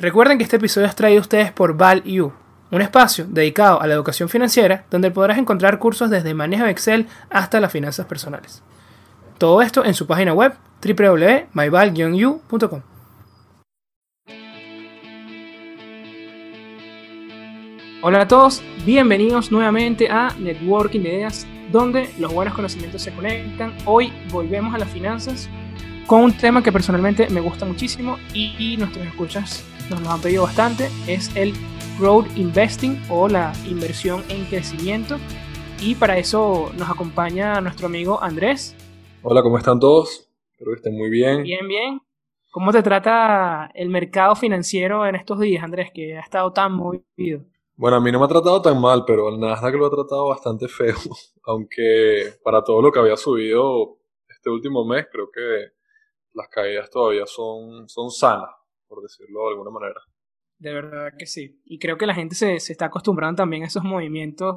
Recuerden que este episodio es traído a ustedes por ValU, un espacio dedicado a la educación financiera donde podrás encontrar cursos desde manejo de Excel hasta las finanzas personales. Todo esto en su página web www.myval-u.com. Hola a todos, bienvenidos nuevamente a Networking de Ideas, donde los buenos conocimientos se conectan. Hoy volvemos a las finanzas con un tema que personalmente me gusta muchísimo y, nuestros escuchas nos lo han pedido bastante, es el Growth Investing o la inversión en crecimiento. Y para eso nos acompaña nuestro amigo Andrés. Hola, ¿cómo están todos? Espero que estén muy bien. Bien, bien. ¿Cómo te trata el mercado financiero en estos días, Andrés, que ha estado tan movido? Bueno, a mí no me ha tratado tan mal, pero el Nasdaq lo ha tratado bastante feo. Aunque para todo lo que había subido este último mes, creo que las caídas todavía son, son sanas, por decirlo de alguna manera. De verdad que sí. Y creo que la gente se, se está acostumbrando también a esos movimientos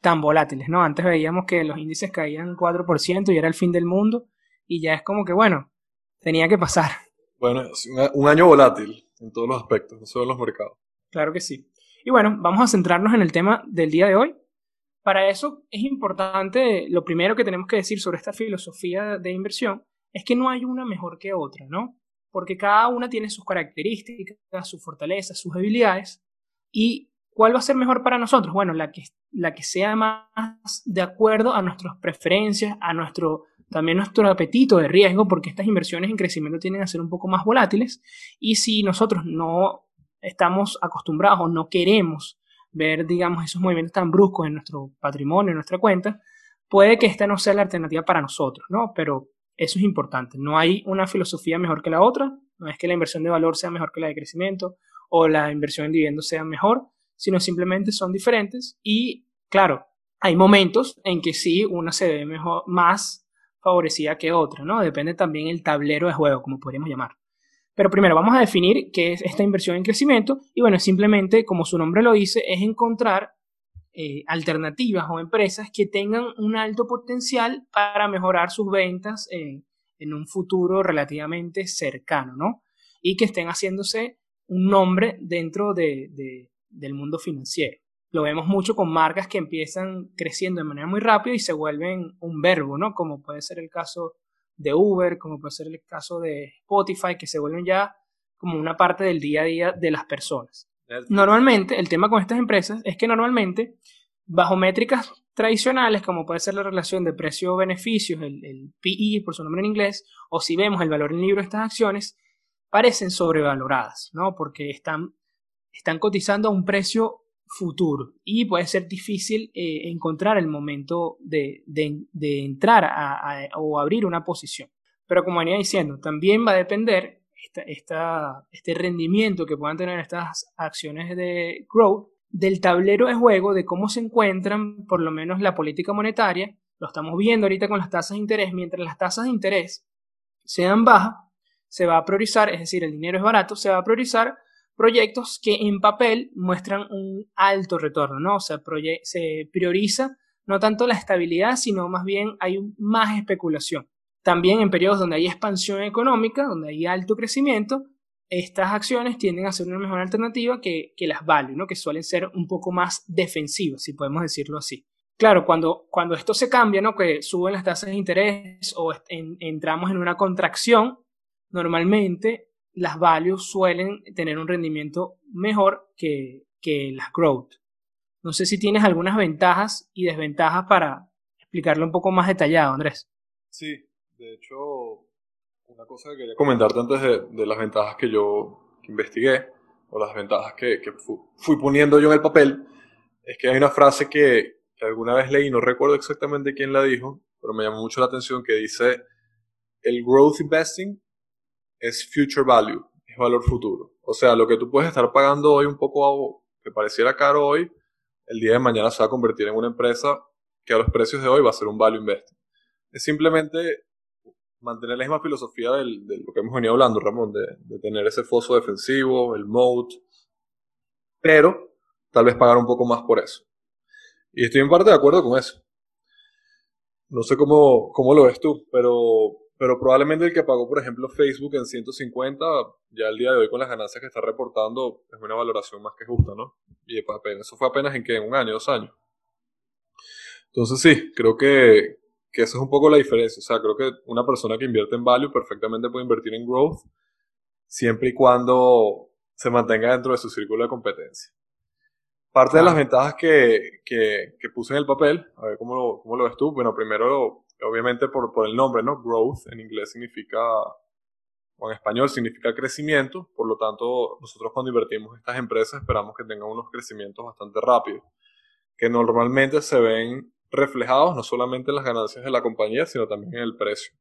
tan volátiles, ¿no? Antes veíamos que los índices caían 4% y era el fin del mundo, y ya es como que, bueno, tenía que pasar. Bueno, es un año volátil en todos los aspectos, no solo en los mercados. Claro que sí. Y bueno, vamos a centrarnos en el tema del día de hoy. Para eso es importante, lo primero que tenemos que decir sobre esta filosofía de inversión es que no hay una mejor que otra, ¿no? Porque cada una tiene sus características, sus fortalezas, sus habilidades. ¿Y cuál va a ser mejor para nosotros? Bueno, la que, la que sea más de acuerdo a nuestras preferencias, a nuestro también nuestro apetito de riesgo, porque estas inversiones en crecimiento tienden a ser un poco más volátiles. Y si nosotros no estamos acostumbrados o no queremos ver, digamos, esos movimientos tan bruscos en nuestro patrimonio, en nuestra cuenta, puede que esta no sea la alternativa para nosotros, ¿no? Pero eso es importante. No hay una filosofía mejor que la otra. No es que la inversión de valor sea mejor que la de crecimiento o la inversión en dividendos sea mejor, sino simplemente son diferentes. Y claro, hay momentos en que sí, una se ve mejor, más favorecida que otra, ¿no? Depende también el tablero de juego, como podríamos llamar. Pero primero vamos a definir qué es esta inversión en crecimiento y bueno, simplemente, como su nombre lo dice, es encontrar eh, alternativas o empresas que tengan un alto potencial para mejorar sus ventas en un futuro relativamente cercano, ¿no? Y que estén haciéndose un nombre dentro de, del mundo financiero. Lo vemos mucho con marcas que empiezan creciendo de manera muy rápida y se vuelven un verbo, ¿no? Como puede ser el caso de Uber, como puede ser el caso de Spotify, que se vuelven ya como una parte del día a día de las personas. Normalmente, el tema con estas empresas es que normalmente, bajo métricas tradicionales, como puede ser la relación de precio-beneficios, el, el PE por su nombre en inglés, o si vemos el valor en libro de estas acciones, parecen sobrevaloradas, ¿no? Porque están, están cotizando a un precio futuro y puede ser difícil eh, encontrar el momento de, de, entrar a, o abrir una posición. Pero como venía diciendo, también va a depender este rendimiento que puedan tener estas acciones de growth del tablero de juego, de cómo se encuentran por lo menos la política monetaria. Lo estamos viendo ahorita con las tasas de interés. Mientras las tasas de interés sean bajas, se va a priorizar, es decir, el dinero es barato, se va a priorizar proyectos que en papel muestran un alto retorno, ¿no? O sea, se prioriza no tanto la estabilidad, sino más bien hay más especulación. También en periodos donde hay expansión económica, donde hay alto crecimiento, estas acciones tienden a ser una mejor alternativa que, las value, ¿no? que suelen ser un poco más defensivas, si podemos decirlo así. Claro, cuando, cuando esto se cambia, ¿no? que suben las tasas de interés o entramos en una contracción, normalmente las values suelen tener un rendimiento mejor que, las growth. No sé si tienes algunas ventajas y desventajas para explicarlo un poco más detallado, Andrés. Sí, de hecho, una cosa que quería comentarte antes de, las ventajas que yo investigué, o las ventajas que, fui poniendo yo en el papel, es que hay una frase que, que alguna vez leí, no recuerdo exactamente quién la dijo, pero me llamó mucho la atención, que dice, el growth investing es future value, es valor futuro. O sea, lo que tú puedes estar pagando hoy un poco que pareciera caro hoy, el día de mañana se va a convertir en una empresa que a los precios de hoy va a ser un value investing. Es simplemente mantener la misma filosofía de lo que hemos venido hablando, Ramón, de, tener ese foso defensivo, el mode, pero tal vez pagar un poco más por eso. Y estoy en parte de acuerdo con eso. No sé cómo, cómo lo ves tú, pero pero probablemente el que pagó, por ejemplo, Facebook en 150, ya el día de hoy con las ganancias que está reportando, es una valoración más que justa, ¿no? Y eso fue apenas en que en un año, dos años. Entonces sí, creo que, que esa es un poco la diferencia. O sea, creo que una persona que invierte en value perfectamente puede invertir en growth siempre y cuando se mantenga dentro de su círculo de competencia. Parte de las ventajas que, que, que, puse en el papel, a ver cómo lo, cómo lo ves tú. Bueno, primero, obviamente por, por el nombre, ¿no? Growth en inglés significa, o en español significa crecimiento. Por lo tanto, nosotros cuando invertimos en estas empresas esperamos que tengan unos crecimientos bastante rápidos, que normalmente se ven reflejados no solamente en las ganancias de la compañía, sino también en el precio.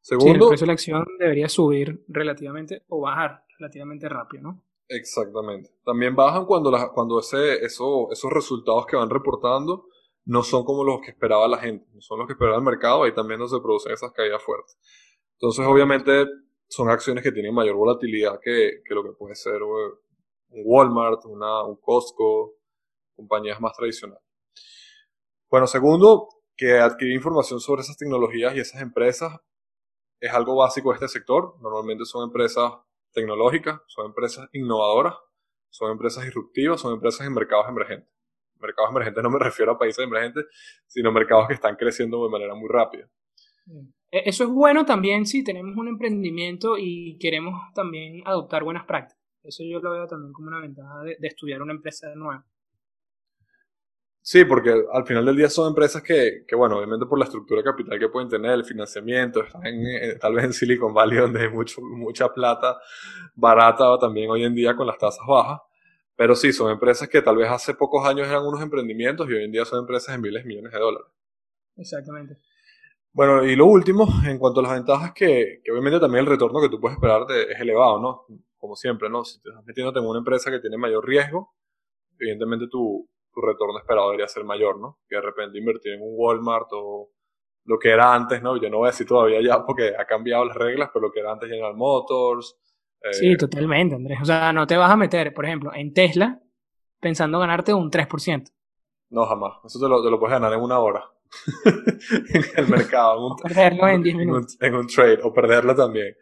Segundo, el precio de la acción debería subir relativamente o bajar relativamente rápido, ¿no? Exactamente. También bajan cuando, cuando ese, eso, esos resultados que van reportando no son como los que esperaba la gente, no son los que esperaba el mercado, ahí también no se producen esas caídas fuertes. Entonces, obviamente, son acciones que tienen mayor volatilidad que, que lo que puede ser un Walmart, una, un Costco, compañías más tradicionales. Bueno, segundo, que adquirir información sobre esas tecnologías y esas empresas es algo básico de este sector. Normalmente son empresas tecnológicas, son empresas innovadoras, son empresas disruptivas, son empresas en mercados emergentes. Mercados emergentes no me refiero a países emergentes, sino mercados que están creciendo de manera muy rápida. E, eso es bueno también si tenemos un emprendimiento y queremos también adoptar buenas prácticas. Eso yo lo veo también como una ventaja de, de estudiar una empresa nueva. Sí, porque al final del día son empresas que, que, bueno, obviamente por la estructura de capital que pueden tener, el financiamiento, están en, tal vez en Silicon Valley donde hay mucho, mucha plata barata también hoy en día con las tasas bajas. Pero sí, son empresas que tal vez hace pocos años eran unos emprendimientos y hoy en día son empresas en miles de millones de dólares. Exactamente. Bueno, y lo último, en cuanto a las ventajas, que, que obviamente también el retorno que tú puedes esperar es elevado, ¿no? Como siempre, ¿no? Si te estás metiéndote en una empresa que tiene mayor riesgo, evidentemente tu, tu retorno esperado debería ser mayor, ¿no? Que de repente invertir en un Walmart o lo que era antes, ¿no? Yo no voy a decir todavía ya porque ha cambiado las reglas, pero lo que era antes General Motors. Eh, sí, totalmente, Andrés. O sea, no te vas a meter, por ejemplo, en Tesla pensando ganarte un 3%. No, jamás. Eso te lo, te lo puedes ganar en una hora. en el mercado. En un, perderlo en 10 minutos. En un, trade, o perderlo también.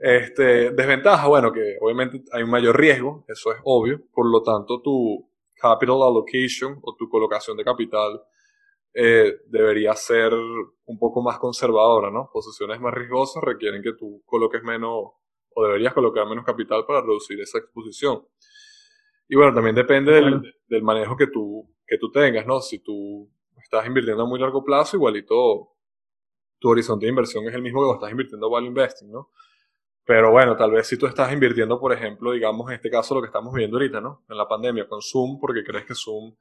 Este, desventaja, bueno, que obviamente hay un mayor riesgo, eso es obvio, por lo tanto tu, capital allocation o tu colocación de capital eh, debería ser un poco más conservadora, ¿no? Posiciones más riesgosas requieren que tú coloques menos o deberías colocar menos capital para reducir esa exposición. Y bueno, también depende del, del, manejo que tú, que tú tengas, ¿no? Si tú estás invirtiendo a muy largo plazo, igualito tu horizonte de inversión es el mismo que estás invirtiendo value investing, ¿no? Pero bueno, tal vez si tú estás invirtiendo, por ejemplo, digamos en este caso lo que estamos viendo ahorita, ¿no? En la pandemia, con Zoom, porque crees que Zoom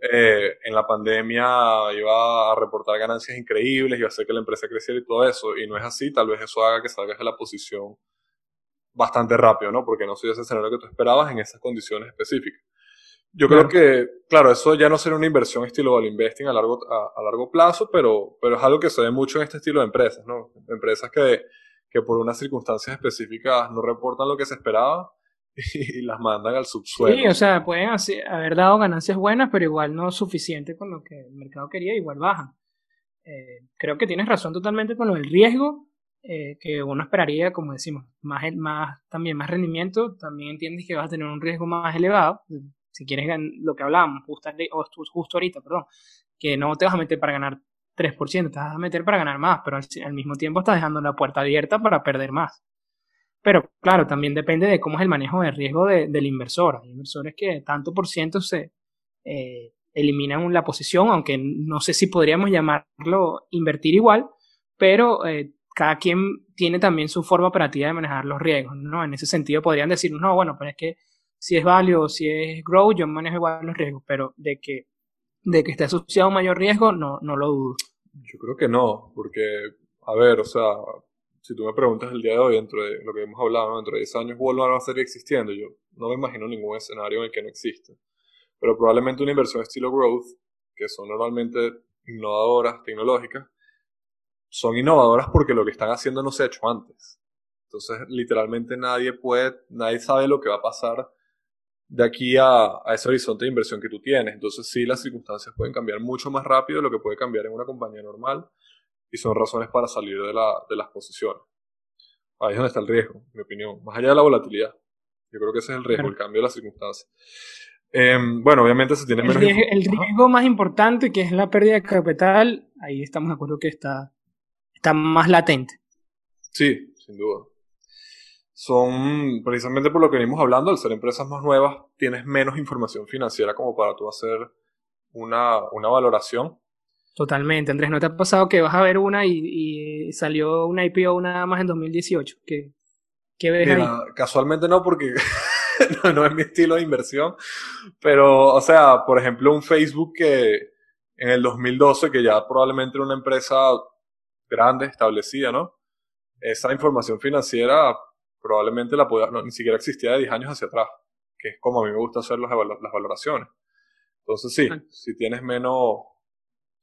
eh, en la pandemia iba a reportar ganancias increíbles, iba a hacer que la empresa creciera y todo eso, y no es así, tal vez eso haga que salgas de la posición bastante rápido, ¿no? Porque no soy ese escenario que tú esperabas en esas condiciones específicas. Yo creo que, claro, eso ya no será una inversión estilo value investing a largo, a, a largo plazo, pero, pero es algo que se ve mucho en este estilo de empresas, ¿no? Empresas que que por unas circunstancias específicas no reportan lo que se esperaba y las mandan al subsuelo. Sí, o sea, pueden haber dado ganancias buenas, pero igual no suficiente con lo que el mercado quería, igual bajan. Eh, creo que tienes razón totalmente con lo del riesgo, eh, que uno esperaría, como decimos, más, más, también más rendimiento, también entiendes que vas a tener un riesgo más elevado, si quieres lo que hablábamos justo, justo ahorita, perdón, que no te vas a meter para ganar 3%, te vas a meter para ganar más, pero al, mismo tiempo estás dejando la puerta abierta para perder más. Pero claro, también depende de cómo es el manejo de riesgo del inversor. Hay inversores que tanto por ciento se eh, eliminan la posición, aunque no sé si podríamos llamarlo invertir igual, pero eh, cada quien tiene también su forma operativa de manejar los riesgos, ¿no? En ese sentido podrían decir, no, bueno, pero es que si es value o si es grow, yo manejo igual los riesgos, pero de que de que esté asociado a mayor riesgo, no, no lo dudo. Yo creo que no, porque, a ver, o sea, si tú me preguntas el día de hoy, dentro de lo que hemos hablado, dentro de 10 años Walmart va a seguir existiendo, yo no me imagino ningún escenario en el que no existe. Pero probablemente una inversión estilo growth, que son normalmente innovadoras, tecnológicas, son innovadoras porque lo que están haciendo no se ha hecho antes. Entonces, literalmente nadie puede, nadie sabe lo que va a pasar de aquí a, a, ese horizonte de inversión que tú tienes. Entonces sí, las circunstancias pueden cambiar mucho más rápido de lo que puede cambiar en una compañía normal. y son razones para salir de, la, de las posiciones. Ahí es donde está el riesgo, en mi opinión, más allá de la volatilidad. Yo creo que ese es el riesgo, el cambio de las circunstancias. Em, bueno, obviamente se tiene el menos... Riesgo, el riesgo más importante, que es la pérdida de capital, ahí estamos de acuerdo que está, está más latente. Sí, sin duda. Son, precisamente por lo que venimos hablando, al ser empresas más nuevas, tienes menos información financiera como para tú hacer una, una valoración. Totalmente, Andrés, ¿no te ha pasado que vas a ver una y, salió una IPO nada más en 2018? ¿Qué, qué ves ahí? Casualmente no, porque no, es mi estilo de inversión, pero, o sea, por ejemplo, un Facebook que en el 2012, que ya probablemente era una empresa grande, establecida, ¿no? Esa información financiera probablemente la podía, no, ni siquiera existía de 10 años hacia atrás, que es como a mí me gusta hacer las, las valoraciones. Entonces sí, si tienes menos,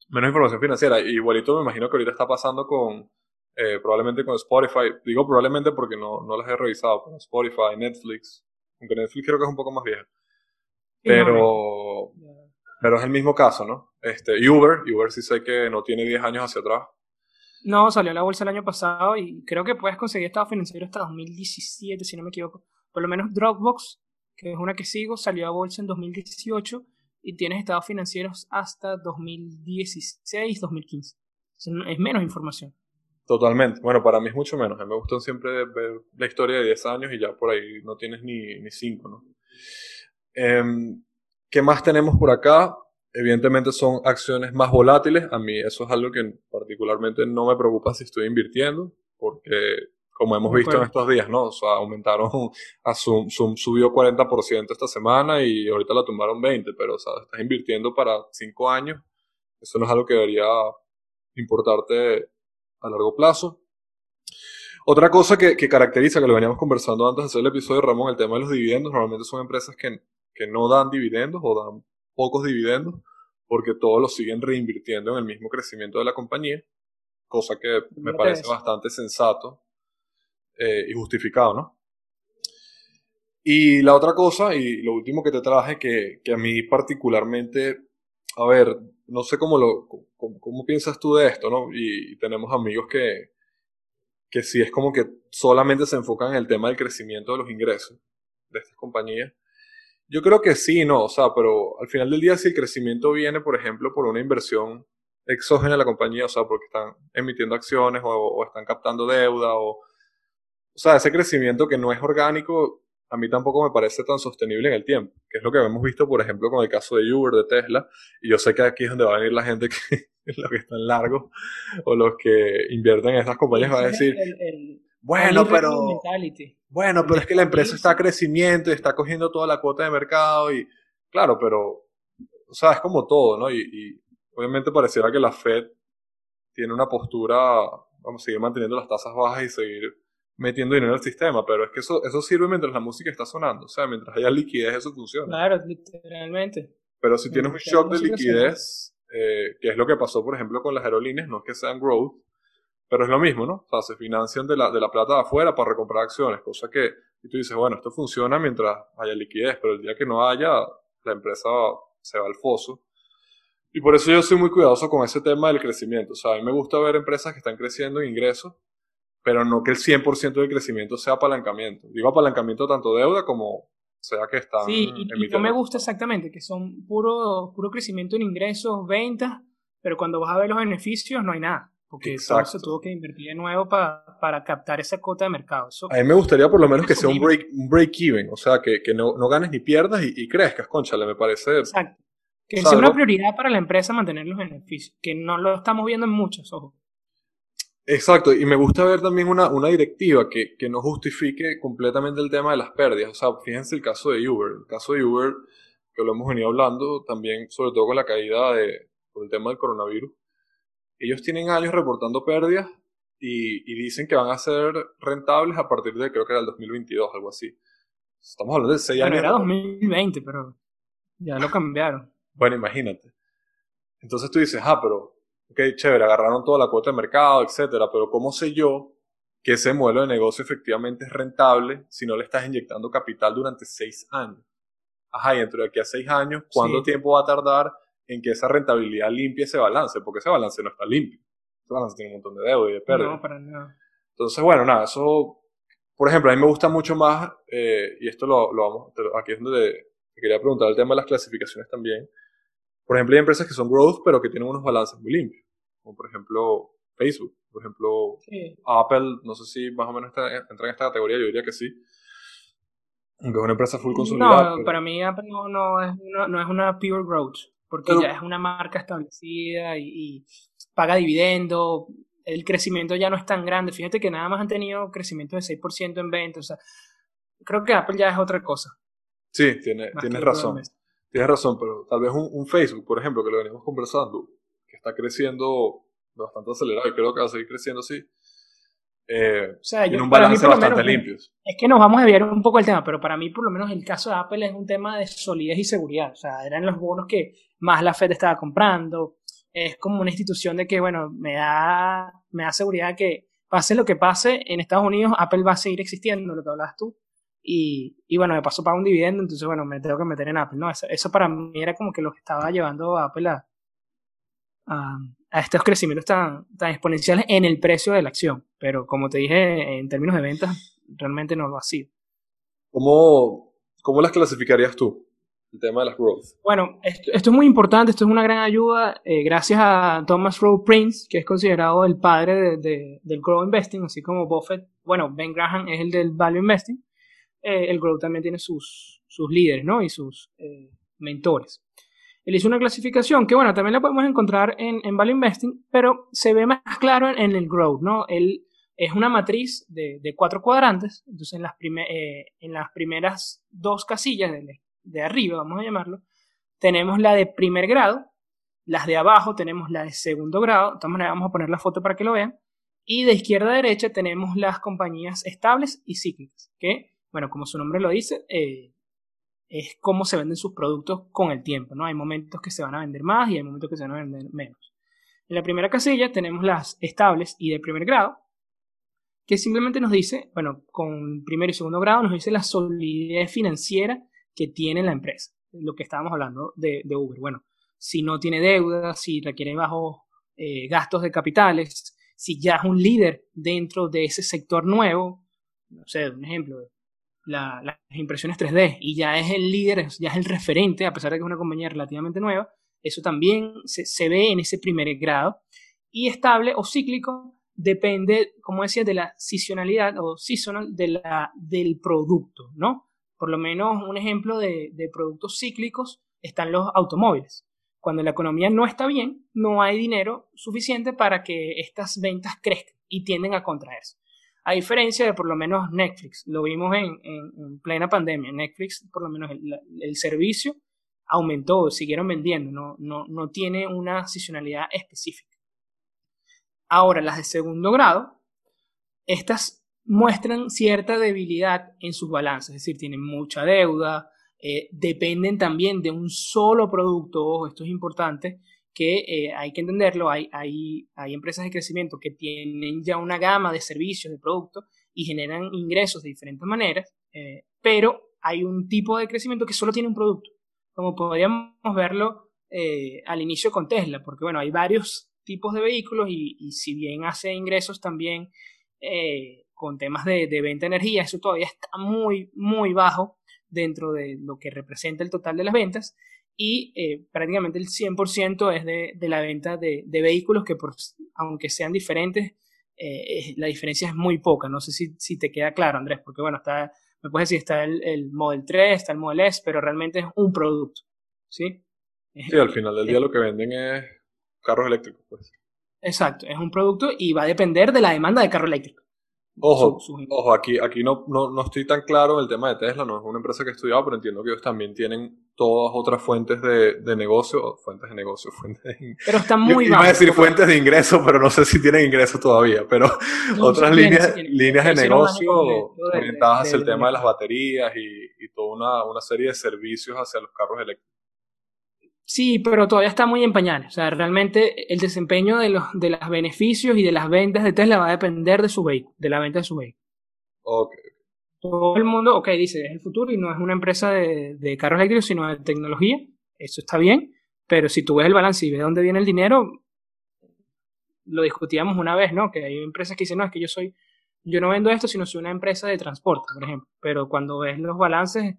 menos información financiera, igualito me imagino que ahorita está pasando con, eh, probablemente con Spotify, digo probablemente porque no, no las he revisado, con Spotify, Netflix, aunque Netflix creo que es un poco más vieja. Pero, pero es el mismo caso, ¿no? Este, Uber, Uber sí sé que no tiene 10 años hacia atrás. No, salió a la bolsa el año pasado y creo que puedes conseguir estado financiero hasta 2017, si no me equivoco. Por lo menos Dropbox, que es una que sigo, salió a bolsa en 2018 y tienes estados financieros hasta 2016, 2015. Es menos información. Totalmente. Bueno, para mí es mucho menos. Me gustan siempre ver la historia de 10 años y ya por ahí no tienes ni, ni 5, ¿no? Em, ¿Qué más tenemos por acá? Evidentemente son acciones más volátiles. A mí eso es algo que particularmente no me preocupa si estoy invirtiendo, porque como hemos visto en estos días, ¿no? O sea, aumentaron, a Zoom, Zoom subió 40% esta semana y ahorita la tumbaron 20%, pero o sea, estás invirtiendo para 5 años. Eso no es algo que debería importarte a largo plazo. Otra cosa que, que, caracteriza, que lo veníamos conversando antes de hacer el episodio, Ramón, el tema de los dividendos, normalmente son empresas que, que no dan dividendos o dan pocos dividendos porque todos los siguen reinvirtiendo en el mismo crecimiento de la compañía, cosa que me parece bastante sensato eh, y justificado, ¿no? Y la otra cosa, y lo último que te traje, que, que a mí particularmente, a ver, no sé cómo, lo, cómo, piensas tú de esto, ¿no? Y, tenemos amigos que, que sí es como que solamente se enfocan en el tema del crecimiento de los ingresos de estas compañías. Yo creo que sí, no, o sea, pero al final del día si el crecimiento viene, por ejemplo, por una inversión exógena a la compañía, o sea, porque están emitiendo acciones o, o están captando deuda, o, o sea, ese crecimiento que no es orgánico, a mí tampoco me parece tan sostenible en el tiempo, que es lo que hemos visto, por ejemplo, con el caso de Uber, de Tesla, y yo sé que aquí es donde va a venir la gente que los que están largos o los que invierten en estas compañías va a decir, bueno, pero bueno, pero es que la empresa está a crecimiento y está cogiendo toda la cuota de mercado y claro, pero o sea, es como todo, ¿no? Y, y obviamente pareciera que la Fed tiene una postura, vamos a seguir manteniendo las tasas bajas y seguir metiendo dinero al sistema, pero es que eso, eso sirve mientras la música está sonando, o sea, mientras haya liquidez eso funciona. Claro, literalmente. Pero si tienes un shock de liquidez, eh, que es lo que pasó, por ejemplo, con las aerolíneas, no es que sean growth, pero es lo mismo, ¿no? O sea, se financian de la, de la plata de afuera para recomprar acciones, cosa que y tú dices, bueno, esto funciona mientras haya liquidez, pero el día que no haya, la empresa se va al foso. Y por eso yo soy muy cuidadoso con ese tema del crecimiento. O sea, a mí me gusta ver empresas que están creciendo en ingresos, pero no que el 100% del crecimiento sea apalancamiento. Digo apalancamiento tanto deuda como sea que están... Sí, y, no me gusta exactamente, que son puro, puro crecimiento en ingresos, ventas, pero cuando vas a ver los beneficios no hay nada. Porque todo se tuvo que invertir de nuevo para, para captar esa cuota de mercado. a mí me gustaría por lo menos que sea un break, un break even, o sea, que, que no, no, ganes ni pierdas y, y crezcas, conchale, me parece... Exacto. Que sea una prioridad para la empresa mantener los beneficios, que no lo estamos viendo en muchos, ojos. Exacto, y me gusta ver también una, una directiva que, que, no justifique completamente el tema de las pérdidas. O sea, fíjense el caso de Uber. El caso de Uber, que lo hemos venido hablando también, sobre todo con la caída de, por el tema del coronavirus. Ellos tienen años reportando pérdidas y, y dicen que van a ser rentables a partir de, creo que era el 2022, algo así. Estamos hablando de 6 años. Era 2020, pero ya lo cambiaron. Bueno, imagínate. Entonces tú dices, ah, pero ok, chévere, agarraron toda la cuota de mercado, etcétera, pero ¿cómo sé yo que ese modelo de negocio efectivamente es rentable si no le estás inyectando capital durante seis años? Ajá, y dentro de aquí a seis años, ¿cuánto tiempo va a tardar en que esa rentabilidad limpie ese balance? Porque ese balance no está limpio. Ese balance tiene un montón de deuda y de pérdida. No, para nada. Entonces, bueno, nada, eso, por ejemplo, a mí me gusta mucho más, eh, y esto lo, lo vamos, aquí es donde te quería preguntar el tema de las clasificaciones también. Por ejemplo, hay empresas que son growth, pero que tienen unos balances muy limpios, como por ejemplo Facebook, por ejemplo Apple, no sé si más o menos entra en esta categoría, yo diría que sí. Aunque es una empresa full consolidada. No, para mí Apple no, no, es no es una pure growth, porque ya es una marca establecida y, y paga dividendo, el crecimiento ya no es tan grande. Fíjate que nada más han tenido crecimiento de 6% en ventas. O sea, creo que Apple ya es otra cosa. Sí, tiene, tienes razón. Tienes razón, pero tal vez un, Facebook, por ejemplo, que lo venimos conversando, que está creciendo bastante acelerado y creo que va a seguir creciendo así. Eh, o sea, tiene un balance bastante limpio. Es que nos vamos a desviar un poco el tema, pero para mí, por lo menos, el caso de Apple es un tema de solidez y seguridad. O sea, eran los bonos que más la Fed estaba comprando es como una institución de que, bueno, me da, me da seguridad que pase lo que pase, en Estados Unidos Apple va a seguir existiendo, lo que hablas tú. Y, y bueno, me paso para un dividendo, entonces bueno, me tengo que meter en Apple. No, eso, para mí era como que lo que estaba llevando a Apple a, a, estos crecimientos tan, tan exponenciales en el precio de la acción. Pero como te dije, en términos de ventas, realmente no lo ha sido. ¿Cómo, cómo las clasificarías tú? El tema de las growth. Bueno, esto, es muy importante, esto es una gran ayuda, eh, gracias a Thomas Rowe Prince, que es considerado el padre de, del growth investing, así como Buffett, bueno, Ben Graham es el del value investing, eh, el growth también tiene sus, sus líderes, ¿no? Y sus eh, mentores. Él hizo una clasificación que, bueno, también la podemos encontrar en, en value investing, pero se ve más claro en, el growth, ¿no? Él es una matriz de, de cuatro cuadrantes, entonces en las, en las primeras dos casillas del de arriba, vamos a llamarlo, tenemos la de primer grado, las de abajo tenemos la de segundo grado, de todas maneras vamos a poner la foto para que lo vean, y de izquierda a derecha tenemos las compañías estables y cíclicas, que, bueno, como su nombre lo dice, eh, es cómo se venden sus productos con el tiempo, ¿no? Hay momentos que se van a vender más y hay momentos que se van a vender menos. En la primera casilla tenemos las estables y de primer grado, que simplemente nos dice, bueno, con primer y segundo grado nos dice la solidez financiera que tiene la empresa. Lo que estábamos hablando de, Uber. Bueno, si no tiene deuda, si requiere bajos eh, gastos de capitales, si ya es un líder dentro de ese sector nuevo, no sé, un ejemplo, las impresiones 3D, y ya es el líder, ya es el referente, a pesar de que es una compañía relativamente nueva, eso también se, ve en ese primer grado. Y estable o cíclico depende, como decía, de la seasonalidad o seasonal de del producto, ¿no? Por lo menos un ejemplo de, productos cíclicos están los automóviles. Cuando la economía no está bien, no hay dinero suficiente para que estas ventas crezcan y tienden a contraerse. A diferencia de por lo menos Netflix, lo vimos en, plena pandemia. Netflix, por lo menos el, servicio aumentó, siguieron vendiendo, no, no, no tiene una seasonalidad específica. Ahora, las de segundo grado, estas muestran cierta debilidad en sus balances, es decir, tienen mucha deuda, eh, dependen también de un solo producto, ojo, esto es importante, que eh, hay que entenderlo, hay, hay, hay, empresas de crecimiento que tienen ya una gama de servicios, de productos y generan ingresos de diferentes maneras, eh, pero hay un tipo de crecimiento que solo tiene un producto, como podríamos verlo al inicio con Tesla, porque bueno, hay varios tipos de vehículos y, y si bien hace ingresos también con temas de, venta de energía, eso todavía está muy, muy bajo dentro de lo que representa el total de las ventas y eh, prácticamente el 100% es de, la venta de, vehículos que por, aunque sean diferentes, eh, la diferencia es muy poca. No sé si, si, te queda claro, Andrés, porque bueno, está, me puedes decir, está el, el, Model 3, está el Model S, pero realmente es un producto. ¿Sí? Sí, al final del día lo que venden es carros eléctricos, pues. Exacto, es un producto y va a depender de la demanda de carro eléctrico. Ojo, ojo, aquí, aquí no, no, no, estoy tan claro en el tema de Tesla, no es una empresa que he estudiado, pero entiendo que ellos también tienen todas otras fuentes de, de negocio, fuentes de negocio, fuentes de... Pero están muy Iba a decir fuentes de ingreso, pero no sé si tienen ingreso todavía, pero otras líneas, líneas de negocio orientadas hacia el tema de las baterías y, y toda una, una serie de servicios hacia los carros eléctricos. Sí, pero todavía está muy en pañales. O sea, realmente el desempeño de los de los beneficios y de las ventas de Tesla va a depender de su vehículo, de la venta de su vehículo. Ok. Todo el mundo, ok, dice, es el futuro y no es una empresa de, de carros eléctricos, sino de tecnología. Eso está bien, pero si tú ves el balance y ves dónde viene el dinero, lo discutíamos una vez, ¿no? Que hay empresas que dicen, no, es que yo soy, yo no vendo esto, sino soy una empresa de transporte, por ejemplo. Pero cuando ves los balances,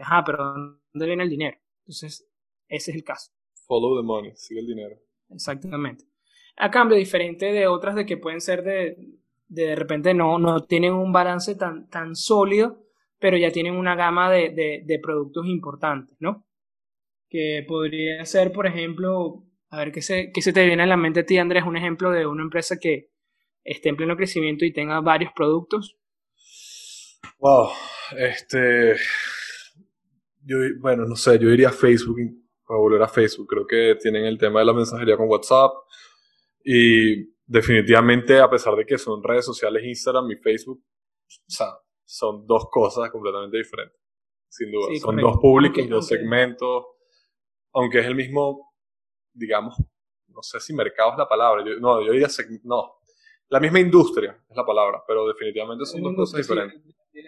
ajá, pero ¿dónde viene el dinero? Entonces, ese es el caso. Follow the money, sigue el dinero. Exactamente. A cambio, diferente de otras de que pueden ser de, de, repente no, no tienen un balance tan, tan sólido, pero ya tienen una gama de, de, de productos importantes, ¿no? Que podría ser, por ejemplo, a ver, ¿qué se, qué se te viene a la mente a ti, Andrés? Un ejemplo de una empresa que esté en pleno crecimiento y tenga varios productos. Wow, este, yo, bueno, no sé, yo diría Facebook, para volver a Facebook, creo que tienen el tema de la mensajería con WhatsApp. Y definitivamente a pesar de que son redes sociales Instagram y Facebook, o sea, son dos cosas completamente diferentes, sin duda, son dos públicos, dos segmentos, aunque es el mismo digamos, no sé si mercado es la palabra, no, yo diría, no, la misma industria es la palabra, pero definitivamente son dos cosas diferentes.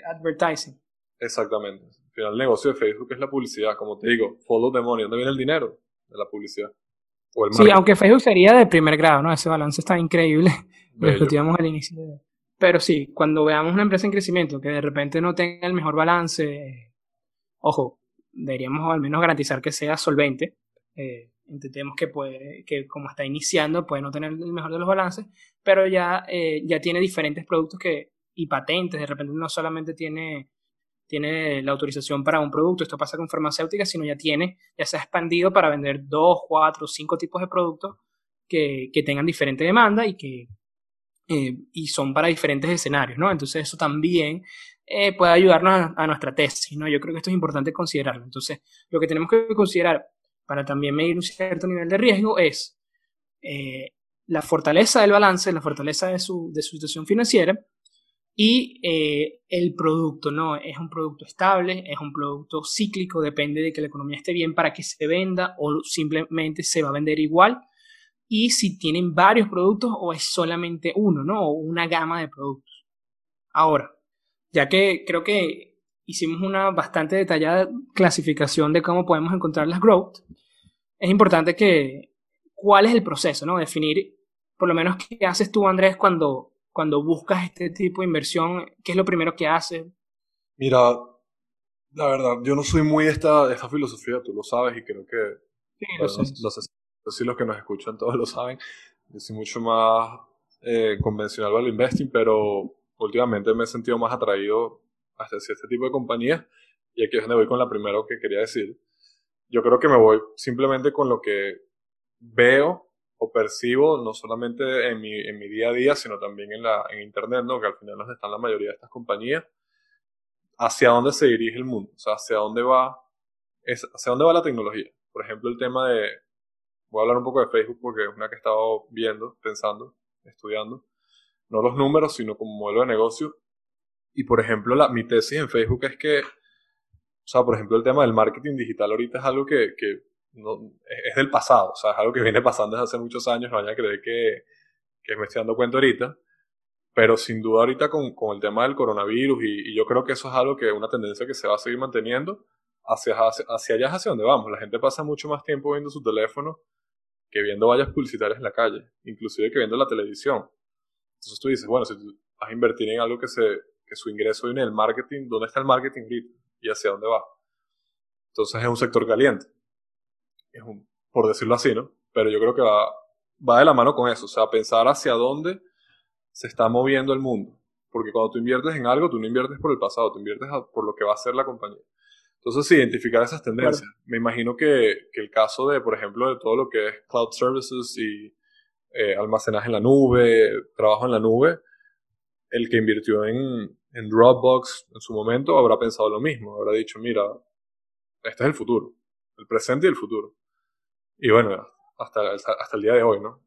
Advertising. Exactamente. Al final, el negocio de Facebook es la publicidad, como te digo, follow the money, ¿dónde viene el dinero? De la publicidad. sí, aunque Facebook sería de primer grado, ¿no? Ese balance está increíble. Lo discutíamos al inicio. Pero sí, cuando veamos una empresa en crecimiento que de repente no tenga el mejor balance, ojo, deberíamos al menos garantizar que sea solvente. Eh, entendemos que puede, que como está iniciando, puede no tener el mejor de los balances, pero ya, eh, ya tiene diferentes productos que, y patentes, de repente no solamente tiene, tiene la autorización para un producto, esto pasa con farmacéuticas, sino ya tiene, ya se ha expandido para vender dos, cuatro, cinco tipos de productos que, que tengan diferente demanda y que eh, y son para diferentes escenarios, ¿no? Entonces eso también eh, puede ayudarnos a, nuestra tesis, ¿no? Yo creo que esto es importante considerarlo. Entonces, lo que tenemos que considerar para también medir un cierto nivel de riesgo es eh, la fortaleza del balance, la fortaleza de su, de su situación financiera y eh, el producto, ¿no? Es un producto estable, es un producto cíclico, depende de que la economía esté bien para que se venda o simplemente se va a vender igual. Y si tienen varios productos o es solamente uno, ¿no? O una gama de productos. Ahora, ya que creo que hicimos una bastante detallada clasificación de cómo podemos encontrar las growth, es importante que cuál es el proceso, ¿no? Definir por lo menos qué haces tú, Andrés, cuando, cuando buscas este tipo de inversión, qué es lo primero que haces. Mira, la verdad, yo no soy muy de esta, esta filosofía, tú lo sabes y creo que sí, los, los, que nos escuchan todos lo saben. Yo soy mucho más eh, convencional al investing, pero últimamente me he sentido más atraído hacia este tipo de compañías. Y aquí es donde voy con la primera que quería decir. Yo creo que me voy simplemente con lo que veo o percibo, no solamente en mi, en mi día a día, sino también en, la, en Internet, ¿no? que al final están la mayoría de estas compañías, hacia dónde se dirige el mundo, o sea, hacia dónde va, hacia dónde va la tecnología. Por ejemplo, el tema de, voy a hablar un poco de Facebook porque es una que he estado viendo, pensando, estudiando, no los números, sino como modelo de negocio. Y por ejemplo, la, mi tesis en Facebook es que, o sea, por ejemplo, el tema del marketing digital ahorita es algo que es del pasado, o sea, es algo que viene pasando desde hace muchos años, no vaya a creer que, que me estoy dando cuenta ahorita, pero sin duda ahorita con, con el tema del coronavirus y, y, yo creo que eso es algo que es una tendencia que se va a seguir manteniendo hacia, hacia, hacia allá hacia donde vamos. La gente pasa mucho más tiempo viendo su teléfono que viendo vallas publicitarias en la calle, inclusive que viendo la televisión. Entonces tú dices, bueno, si vas a invertir en algo que se que su ingreso viene del marketing, ¿dónde está el marketing y hacia dónde va? Entonces es un sector caliente, es un, por decirlo así, ¿no? Pero yo creo que va, va de la mano con eso, o sea, pensar hacia dónde se está moviendo el mundo. Porque cuando tú inviertes en algo, tú no inviertes por el pasado, tú inviertes por lo que va a hacer la compañía. Entonces, sí, identificar esas tendencias. Me imagino que, que, el caso de, por ejemplo, de todo lo que es cloud services y eh, almacenaje en la nube, trabajo en la nube, el que invirtió en, en Dropbox en su momento habrá pensado lo mismo, habrá dicho, mira, este es el futuro, el presente y el futuro. Y bueno, hasta, hasta el día de hoy, ¿no?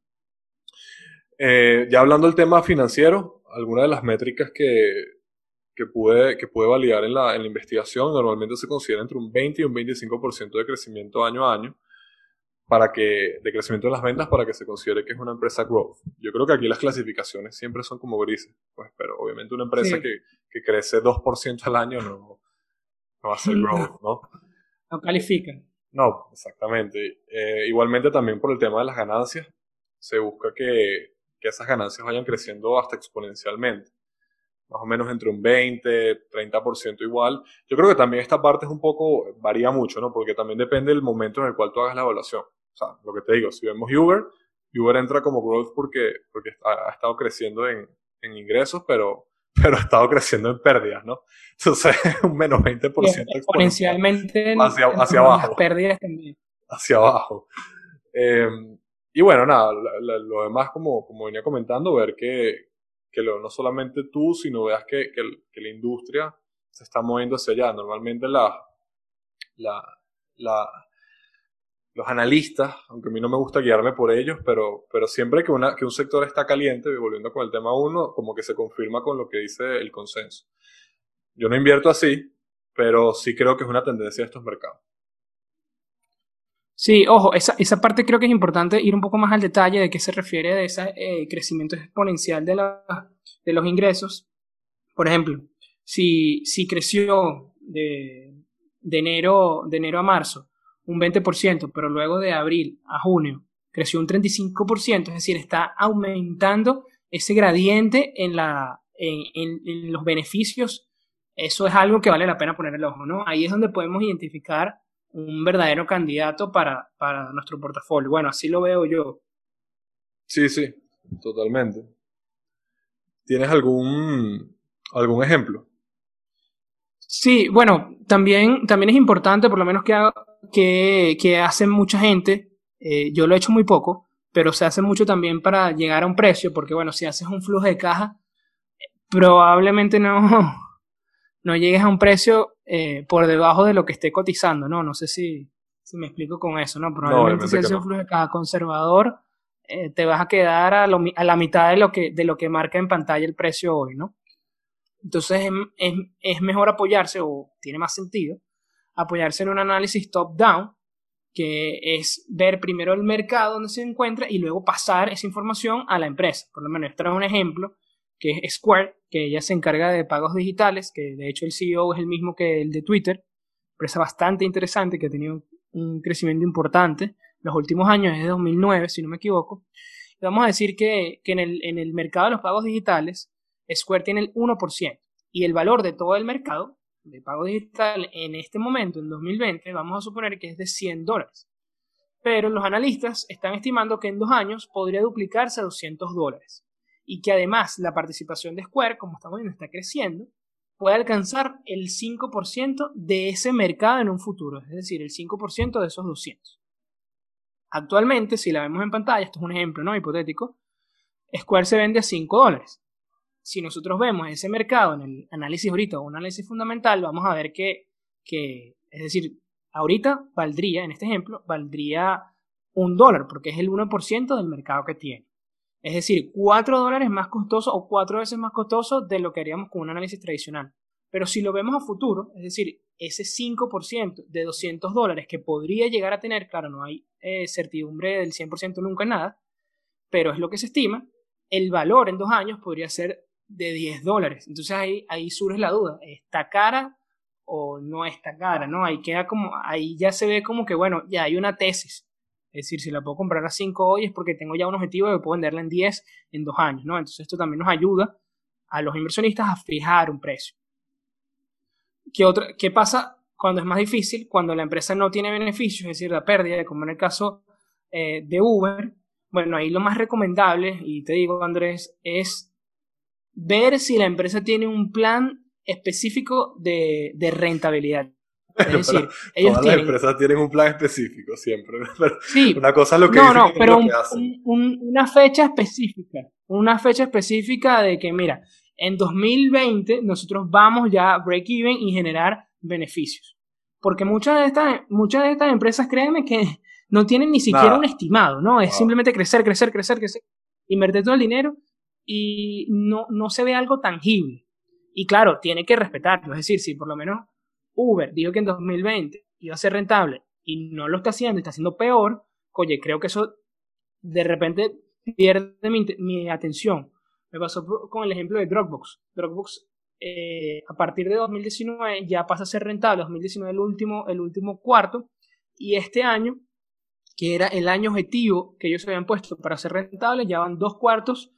Eh, ya hablando del tema financiero, algunas de las métricas que, que, pude, que pude validar en la, en la investigación normalmente se considera entre un 20 y un 25% de crecimiento año a año para que, de crecimiento en las ventas para que se considere que es una empresa growth. Yo creo que aquí las clasificaciones siempre son como grises, pues, pero obviamente una empresa que, que, crece 2% al año no, no, va a ser growth, ¿no? No califica. No, exactamente. Eh, igualmente también por el tema de las ganancias, se busca que, que esas ganancias vayan creciendo hasta exponencialmente. Más o menos entre un 20, 30% igual. Yo creo que también esta parte es un poco, varía mucho, ¿no? Porque también depende del momento en el cual tú hagas la evaluación. O sea, lo que te digo, si vemos Uber, Uber entra como growth porque, porque ha, estado creciendo en, en ingresos, pero, pero ha estado creciendo en pérdidas, ¿no? Entonces, un menos 20% exponencialmente hacia, hacia abajo. pérdidas también. Hacia abajo. Eh, y bueno, nada, lo demás, como, como venía comentando, ver que, que lo, no solamente tú, sino veas que, que, la industria se está moviendo hacia allá. Normalmente la, la, la, los analistas, aunque a mí no me gusta guiarme por ellos, pero, pero siempre que, una, que un sector está caliente, volviendo con el tema uno, como que se confirma con lo que dice el consenso. Yo no invierto así, pero sí creo que es una tendencia de estos mercados. Sí, ojo, esa, esa parte creo que es importante ir un poco más al detalle de qué se refiere de ese eh, crecimiento exponencial de, la, de los ingresos. Por ejemplo, si, si creció de, de, enero, de enero a marzo un 20%, pero luego de abril a junio creció un 35%, es decir, está aumentando ese gradiente en, la, en, en, los beneficios, eso es algo que vale la pena poner el ojo, ¿no? Ahí es donde podemos identificar un verdadero candidato para, para nuestro portafolio. Bueno, así lo veo yo. Sí, sí, totalmente. ¿Tienes algún, algún ejemplo? Sí, bueno, también, también es importante, por lo menos que, que, que hace mucha gente, eh, yo lo he hecho muy poco, pero se hace mucho también para llegar a un precio, porque bueno, si haces un flujo de caja, probablemente no, no llegues a un precio eh, por debajo de lo que esté cotizando, ¿no? No sé si, si me explico con eso, ¿no? Probablemente si haces un flujo de caja conservador, eh, te vas a quedar a, a, la mitad de lo, que, de lo que marca en pantalla el precio hoy, ¿no? Entonces es, es, mejor apoyarse, o tiene más sentido, apoyarse en un análisis top-down, que es ver primero el mercado donde se encuentra y luego pasar esa información a la empresa. Por lo menos, esto es un ejemplo que es Square, que ella se encarga de pagos digitales, que de hecho el CEO es el mismo que el de Twitter, empresa bastante interesante que ha tenido un crecimiento importante los últimos años, desde 2009, si no me equivoco. Vamos a decir que, que en, el, en el mercado de los pagos digitales, Square tiene el 1%, y el valor de todo el mercado de pago digital en este momento, en 2020, vamos a suponer que es de 100 dólares. Pero los analistas están estimando que en dos años podría duplicarse a 200 dólares y que además la participación de Square, como estamos viendo, está creciendo, puede alcanzar el 5% de ese mercado en un futuro, es decir, el 5% de esos 200. Actualmente, si la vemos en pantalla, esto es un ejemplo ¿no? hipotético, Square se vende a 5 dólares. Si nosotros vemos ese mercado en el análisis ahorita o un análisis fundamental, vamos a ver que, que es decir, ahorita valdría, en este ejemplo, valdría un dólar, porque es el 1% del mercado que tiene. Es decir, 4 dólares más costoso o 4 veces más costoso de lo que haríamos con un análisis tradicional. Pero si lo vemos a futuro, es decir, ese 5% de 200 dólares que podría llegar a tener, claro, no hay eh, certidumbre del 100% nunca en nada, pero es lo que se estima, el valor en dos años podría ser de 10 dólares. Entonces ahí, ahí surge la duda, ¿está cara o no está cara? ¿no? Ahí, queda como, ahí ya se ve como que, bueno, ya hay una tesis es decir, si la puedo comprar a 5 hoy es porque tengo ya un objetivo de puedo venderla en 10 en 2 años, ¿no? Entonces esto también nos ayuda a los inversionistas a fijar un precio. ¿Qué, otra, qué pasa cuando es más difícil? Cuando la empresa no tiene beneficios, es decir, la pérdida, como en el caso eh, de Uber. Bueno, ahí lo más recomendable, y te digo, Andrés, es ver si la empresa tiene un plan específico de, de rentabilidad. Es decir, ellos todas las empresas tienen un plan específico siempre. sí, una cosa es lo que no, no, pero una fecha específica, una fecha específica de que mira, en 2020 nosotros vamos ya a break even y generar beneficios. Porque muchas de estas, muchas de estas empresas, créeme que no tienen ni siquiera un estimado, ¿no? Es simplemente crecer, crecer, crecer, crecer, invertir todo el dinero y no, no se ve algo tangible. Y claro, tiene que respetarlo. Es decir, si por lo menos Uber dijo que en 2020 iba a ser rentable y no lo está haciendo, está haciendo peor, oye, creo que eso de repente pierde mi, atención. Me pasó con el ejemplo de Dropbox. Dropbox eh, a partir de 2019 ya pasa a ser rentable, 2019 el último, el último cuarto, y este año que era el año objetivo que ellos habían puesto para ser rentables, ya van dos cuartos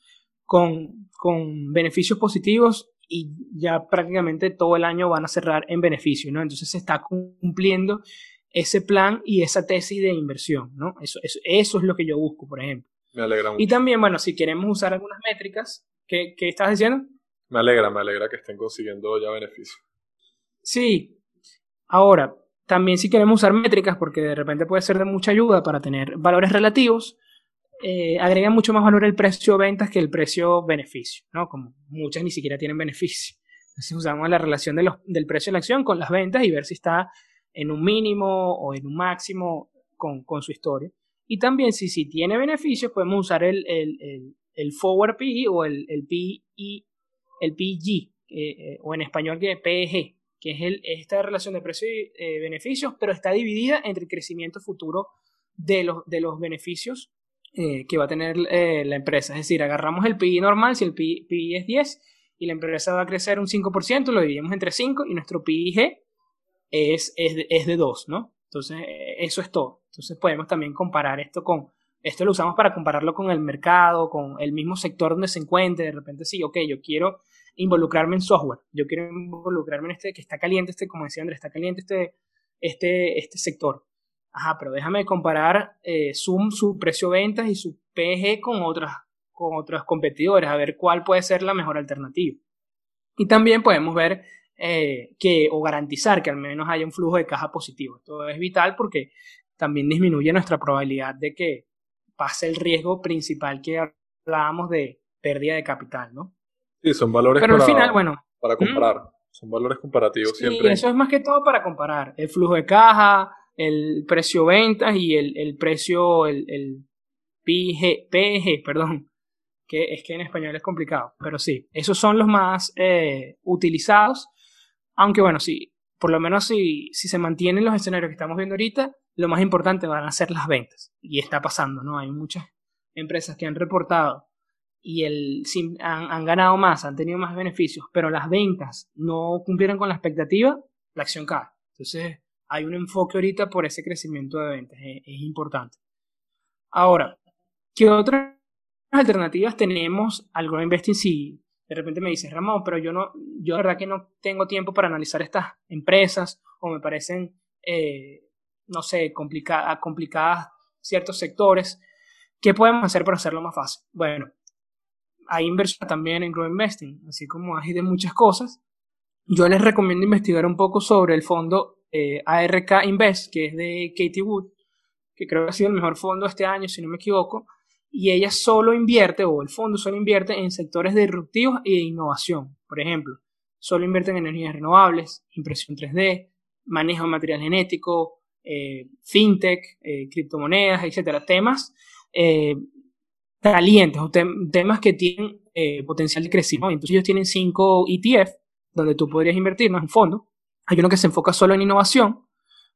con, con beneficios positivos y ya prácticamente todo el año van a cerrar en beneficio, ¿no? Entonces se está cumpliendo ese plan y esa tesis de inversión, ¿no? Eso, eso, eso es lo que yo busco, por ejemplo. Me alegra mucho. Y también, bueno, si queremos usar algunas métricas, ¿qué, qué estás diciendo? Me alegra, me alegra que estén consiguiendo ya beneficios. Sí. Ahora, también si queremos usar métricas, porque de repente puede ser de mucha ayuda para tener valores relativos, eh, agrega mucho más valor el precio ventas que el precio beneficio, ¿no? Como muchas ni siquiera tienen beneficio. Entonces usamos la relación de los, del precio de la acción con las ventas y ver si está en un mínimo o en un máximo con, con su historia. Y también si, si tiene beneficios, podemos usar el, el, el, el forward PE o el, el PE el PG, eh, eh, o en español que PEG, que es el, esta relación de precio y eh, beneficios, pero está dividida entre el crecimiento futuro de los, de los beneficios que va a tener la empresa. Es decir, agarramos el PI normal, si el PI, es 10 y la empresa va a crecer un 5%, lo dividimos entre 5 y nuestro PIG es, es, de, es de 2, ¿no? Entonces, eso es todo. Entonces, podemos también comparar esto con, esto lo usamos para compararlo con el mercado, con el mismo sector donde se encuentre. De repente, sí, ok, yo quiero involucrarme en software, yo quiero involucrarme en este, que está caliente, este, como decía Andrés, está caliente este, este, este sector. Ajá, pero déjame comparar eh, Zoom, su precio de ventas y su PG con, otras, con otros competidores, a ver cuál puede ser la mejor alternativa. Y también podemos ver eh, que, o garantizar que al menos haya un flujo de caja positivo. Esto es vital porque también disminuye nuestra probabilidad de que pase el riesgo principal que hablábamos de pérdida de capital, ¿no? Sí, son valores Pero al final, bueno. Para comparar. Son valores comparativos sí, siempre. eso es más que todo para comparar. El flujo de caja, el precio ventas y el, el precio, el, el PG, perdón. Que es que en español es complicado. Pero sí, esos son los más eh, utilizados. Aunque bueno, sí, por lo menos si, si se mantienen los escenarios que estamos viendo ahorita, lo más importante van a ser las ventas. Y está pasando, ¿no? Hay muchas empresas que han reportado y el, han, han, ganado más, han tenido más beneficios, pero las ventas no cumplieron con la expectativa, la acción cae. Entonces, hay un enfoque ahorita por ese crecimiento de ventas, es, es importante. Ahora, ¿qué otras alternativas tenemos al Grow Investing si de repente me dices, Ramón, pero yo no, yo de verdad que no tengo tiempo para analizar estas empresas o me parecen eh, no sé, complicadas, complicadas ciertos sectores. ¿Qué podemos hacer para hacerlo más fácil? Bueno, hay inversión también en Grow Investing, así como hay de muchas cosas. Yo les recomiendo investigar un poco sobre el fondo eh, ARK Invest, que es de Katie Wood, que creo que ha sido el mejor fondo este año, si no me equivoco, y ella solo invierte, o el fondo solo invierte en sectores disruptivos de innovación. Por ejemplo, solo invierte en energías renovables, impresión 3D, manejo de material genético, eh, fintech, eh, criptomonedas, etcétera, temas eh, calientes o temas que tienen potencial de crecimiento. Entonces ellos tienen cinco ETF donde tú podrías invertir, no es un fondo. Hay uno que se enfoca solo en innovación.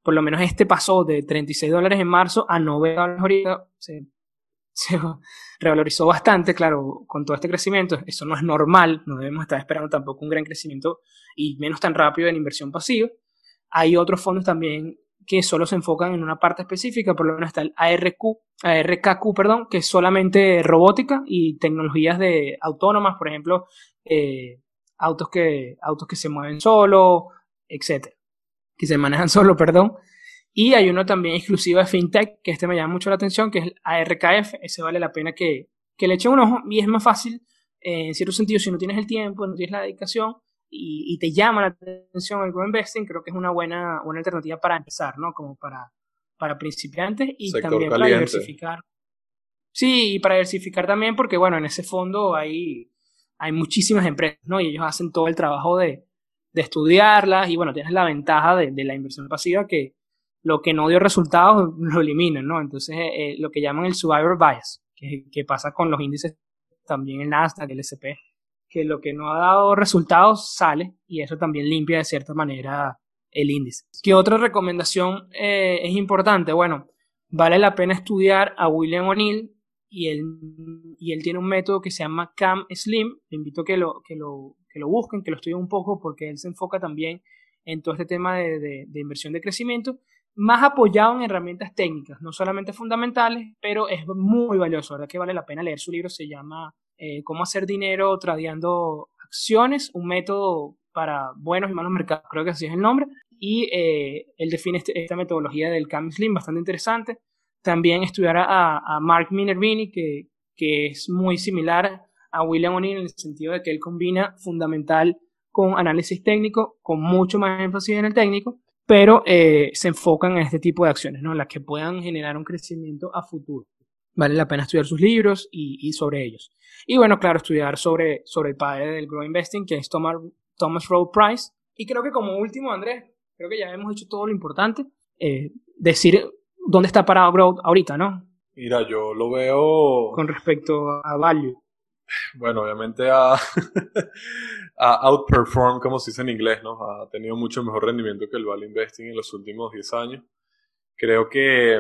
Por lo menos este pasó de 36 dólares en marzo a 9 dólares ahorita. Se, revalorizó bastante, claro, con todo este crecimiento. Eso no es normal, no debemos estar esperando tampoco un gran crecimiento y menos tan rápido en inversión pasiva. Hay otros fondos también que solo se enfocan en una parte específica, por lo menos está el ARQ, ARKQ, perdón, que es solamente robótica y tecnologías de autónomas, por ejemplo, eh, autos, que, autos que se mueven solo, etcétera, que se manejan solo, perdón. Y hay uno también exclusivo de FinTech, que este me llama mucho la atención, que es el ARKF, ese vale la pena que, que le echen un ojo y es más fácil, eh, en cierto sentido, si no tienes el tiempo, no tienes la dedicación, y, te llama la atención el grow investing, creo que es una buena, buena alternativa para empezar, ¿no? Como para, para principiantes y también para diversificar. Sí, y para diversificar también porque, bueno, en ese fondo hay, hay muchísimas empresas, ¿no? Y ellos hacen todo el trabajo de, de estudiarlas y, bueno, tienes la ventaja de, de, la inversión pasiva que lo que no dio resultados lo eliminan, ¿no? Entonces, eh, lo que llaman el survivor bias, que, que pasa con los índices también el Nasdaq, el S&P que lo que no ha dado resultados sale y eso también limpia de cierta manera el índice. ¿Qué otra recomendación eh, es importante? Bueno, vale la pena estudiar a William O'Neill y él, y él tiene un método que se llama CAM Slim. Le invito a que lo, que, lo, que lo busquen, que lo estudien un poco porque él se enfoca también en todo este tema de, de, de inversión de crecimiento más apoyado en herramientas técnicas, no solamente fundamentales, pero es muy valioso, ¿verdad? Que vale la pena leer su libro, se llama eh, Cómo hacer dinero tradeando acciones, un método para buenos y malos mercados, creo que así es el nombre, y eh, él define este, esta metodología del Cam Slim, bastante interesante. También estudiar a, a Mark Minervini, que, que es muy similar a William O'Neill en el sentido de que él combina fundamental con análisis técnico, con mucho más énfasis en el técnico, pero eh, se enfocan en este tipo de acciones, ¿no? Las que puedan generar un crecimiento a futuro. Vale la pena estudiar sus libros y, sobre ellos. Y bueno, claro, estudiar sobre, sobre el padre del Grow Investing, que es Thomas, Thomas Rowe Price. Y creo que como último, Andrés, creo que ya hemos hecho todo lo importante. Eh, decir dónde está parado Growth ahorita, ¿no? Mira, yo lo veo... Con respecto a Value. Bueno, obviamente ha, outperformed, como se dice en inglés, ¿no? Ha tenido mucho mejor rendimiento que el Value Investing en los últimos 10 años. Creo que,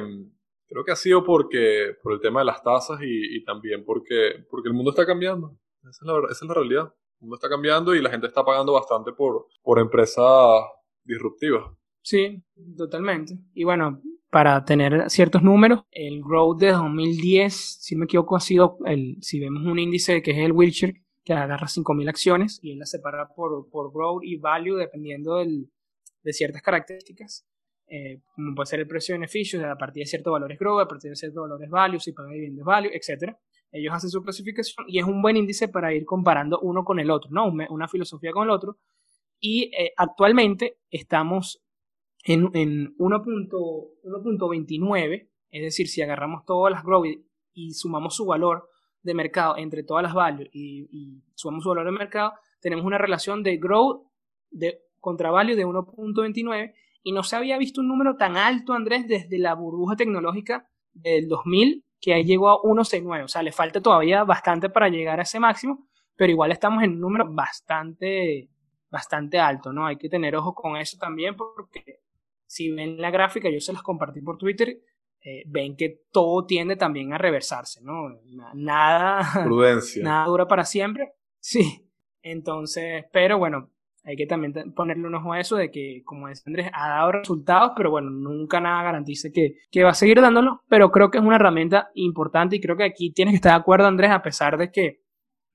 creo que ha sido porque, por el tema de las tasas y, también porque, porque el mundo está cambiando. Esa es, la, esa es la realidad. El mundo está cambiando y la gente está pagando bastante por, por empresas disruptivas. Sí, totalmente. Y bueno, para tener ciertos números. El growth de 2010, si me equivoco, ha sido, el, si vemos un índice que es el Wilshire, que agarra 5.000 acciones y él las separa por, por growth y value dependiendo del, de ciertas características, eh, como puede ser el precio-beneficio, a partir de ciertos valores growth, a partir de ciertos valores value, si paga dividendos value, etc. Ellos hacen su clasificación y es un buen índice para ir comparando uno con el otro, ¿no? Una filosofía con el otro. Y eh, actualmente estamos en, en 1.29, es decir, si agarramos todas las growth y, sumamos su valor de mercado entre todas las values y, sumamos su valor de mercado, tenemos una relación de growth de, contra value de 1.29 y no se había visto un número tan alto, Andrés, desde la burbuja tecnológica del 2000 que ahí llegó a 1.69. O sea, le falta todavía bastante para llegar a ese máximo, pero igual estamos en un número bastante, bastante alto, ¿no? Hay que tener ojo con eso también porque si ven la gráfica, yo se las compartí por Twitter, eh, ven que todo tiende también a reversarse, ¿no? Nada, Prudencia. nada dura para siempre. Sí. Entonces, pero bueno, hay que también ponerle un ojo a eso de que, como dice Andrés, ha dado resultados, pero bueno, nunca nada garantiza que, que va a seguir dándolo, pero creo que es una herramienta importante y creo que aquí tienes que estar de acuerdo, Andrés, a pesar de que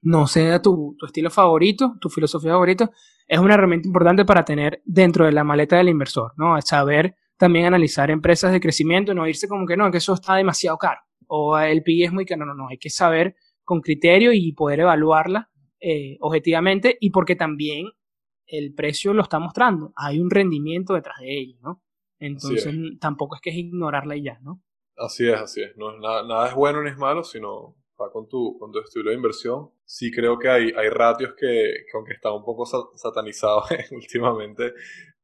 no sea tu, tu estilo favorito, tu filosofía favorita, es una herramienta importante para tener dentro de la maleta del inversor, ¿no? Saber también analizar empresas de crecimiento, no irse como que no, que eso está demasiado caro o el PI es muy caro, no, no, no, hay que saber con criterio y poder evaluarla eh, objetivamente y porque también el precio lo está mostrando, hay un rendimiento detrás de ello, ¿no? Entonces tampoco es que es ignorarla y ya, ¿no? Así es, así es, no, nada, nada es bueno ni es malo, sino va con tu, con tu estilo de inversión. Sí creo que hay, hay ratios que, que aunque están un poco satanizados últimamente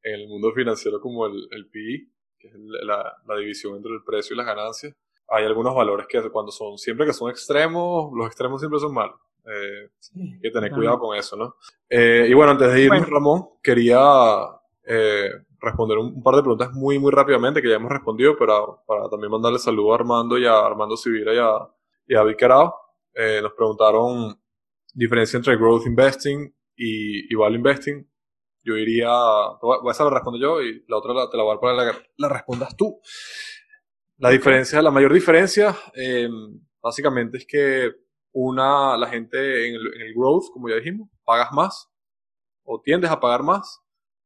en el mundo financiero como el, el PI, que es la, la, división entre el precio y las ganancias, hay algunos valores que cuando son, siempre que son extremos, los extremos siempre son malos. Eh, hay que tener cuidado con eso, ¿no? Eh, y bueno, antes de irnos, Ramón, quería eh, responder un, par de preguntas muy, muy rápidamente que ya hemos respondido, pero para también mandarle saludo a Armando y a Armando Civira y a, y David Carao. Eh, nos preguntaron diferencia entre growth investing y, y value investing. Yo iría, voy a saber responder yo y la otra te la voy a dar para que la, respondas tú. La diferencia, la mayor diferencia, eh, básicamente es que una, la gente en el, en el, growth, como ya dijimos, pagas más o tiendes a pagar más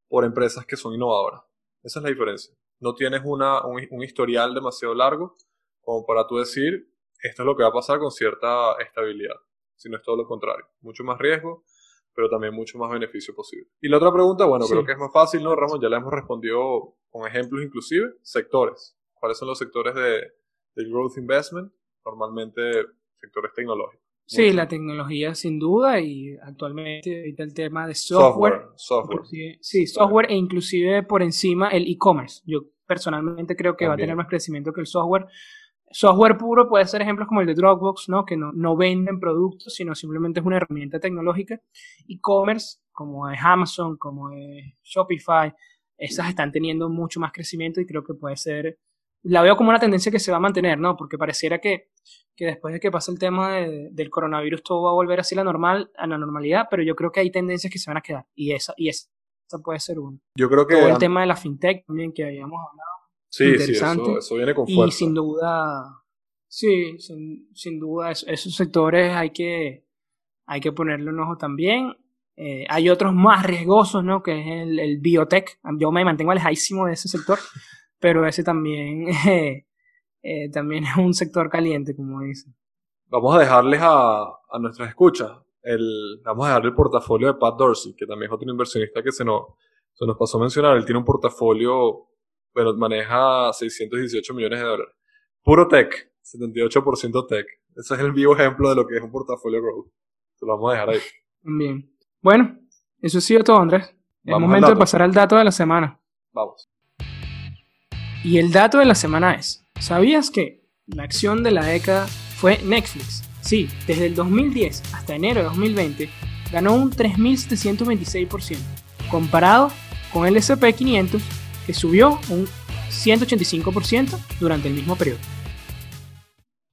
por empresas que son innovadoras. Esa es la diferencia. No tienes una, un, un historial demasiado largo como para tú decir, esto es lo que va a pasar con cierta estabilidad, si no es todo lo contrario. Mucho más riesgo, pero también mucho más beneficio posible. Y la otra pregunta, bueno, creo que es más fácil, ¿no, Ramón? Ya la hemos respondido con ejemplos inclusive. Sectores. ¿Cuáles son los sectores de, growth investment? Normalmente sectores tecnológicos. Sí, la tecnología sin duda y actualmente ahorita el tema de software. Software. Sí, software e inclusive por encima el e-commerce. Yo personalmente creo que va a tener más crecimiento que el software Software puro puede ser ejemplos como el de Dropbox, ¿no? que no, no venden productos, sino simplemente es una herramienta tecnológica. E-commerce, como es Amazon, como es Shopify, esas están teniendo mucho más crecimiento y creo que puede ser, la veo como una tendencia que se va a mantener, ¿no? Porque pareciera que, que después de que pase el tema del coronavirus todo va a volver así a la, normal, a la normalidad, pero yo creo que hay tendencias que se van a quedar y esa, y esa puede ser una. Yo creo que... Todo el tema de la fintech también que habíamos hablado sí, interesante. Sí, eso, viene con fuerza. Y sin duda, sí, sin, sin duda, esos sectores hay que, hay que ponerle un ojo también. Eh, hay otros más riesgosos, ¿no? Que es el, el, biotech. Yo me mantengo alejísimo de ese sector, pero ese también, eh, eh, también es un sector caliente, como dicen. Vamos a dejarles a, a nuestras escuchas, el, vamos a dejarle el portafolio de Pat Dorsey, que también es otro inversionista que se nos, se nos pasó a mencionar. Él tiene un portafolio, bueno, maneja 618 millones de dólares. Puro tech, 78% tech. Ese es el vivo ejemplo de lo que es un portafolio growth. Se lo vamos a dejar ahí. Bien. Bueno, eso ha sido todo, Andrés. Es momento de pasar al dato de la semana. Vamos. Y el dato de la semana es, ¿sabías que la acción de la década fue Netflix? Sí, desde el 2010 hasta enero de 2020 ganó un 3.726%, comparado con el SP500 que subió un 185% durante el mismo periodo.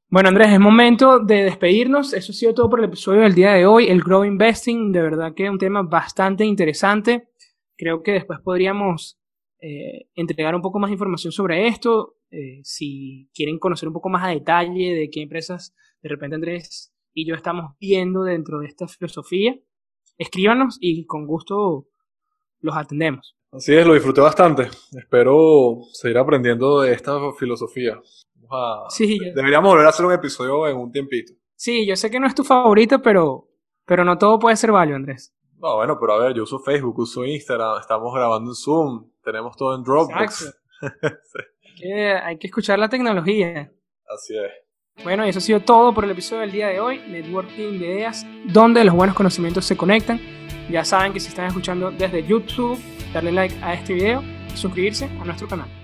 Bueno, Andrés, es momento de despedirnos. Eso ha sido todo por el episodio del día de hoy. El Grow Investing, de verdad que es un tema bastante interesante. Creo que después podríamos eh, entregar un poco más de información sobre esto. Eh, si quieren conocer un poco más a detalle de qué empresas de repente Andrés y yo estamos viendo dentro de esta filosofía, escríbanos y con gusto los atendemos. Así es, lo disfruté bastante. Espero seguir aprendiendo de esta filosofía. Sí, Deberíamos volver a hacer un episodio en un tiempito. Sí, yo sé que no es tu favorito, pero, pero no todo puede ser válido, Andrés. No, bueno, pero a ver, yo uso Facebook, uso Instagram, estamos grabando en Zoom, tenemos todo en Dropbox. hay que escuchar la tecnología. Así es. Bueno, y eso ha sido todo por el episodio del día de hoy, Networking de Ideas, donde los buenos conocimientos se conectan. Ya saben que si están escuchando desde YouTube, darle like a este video y suscribirse a nuestro canal.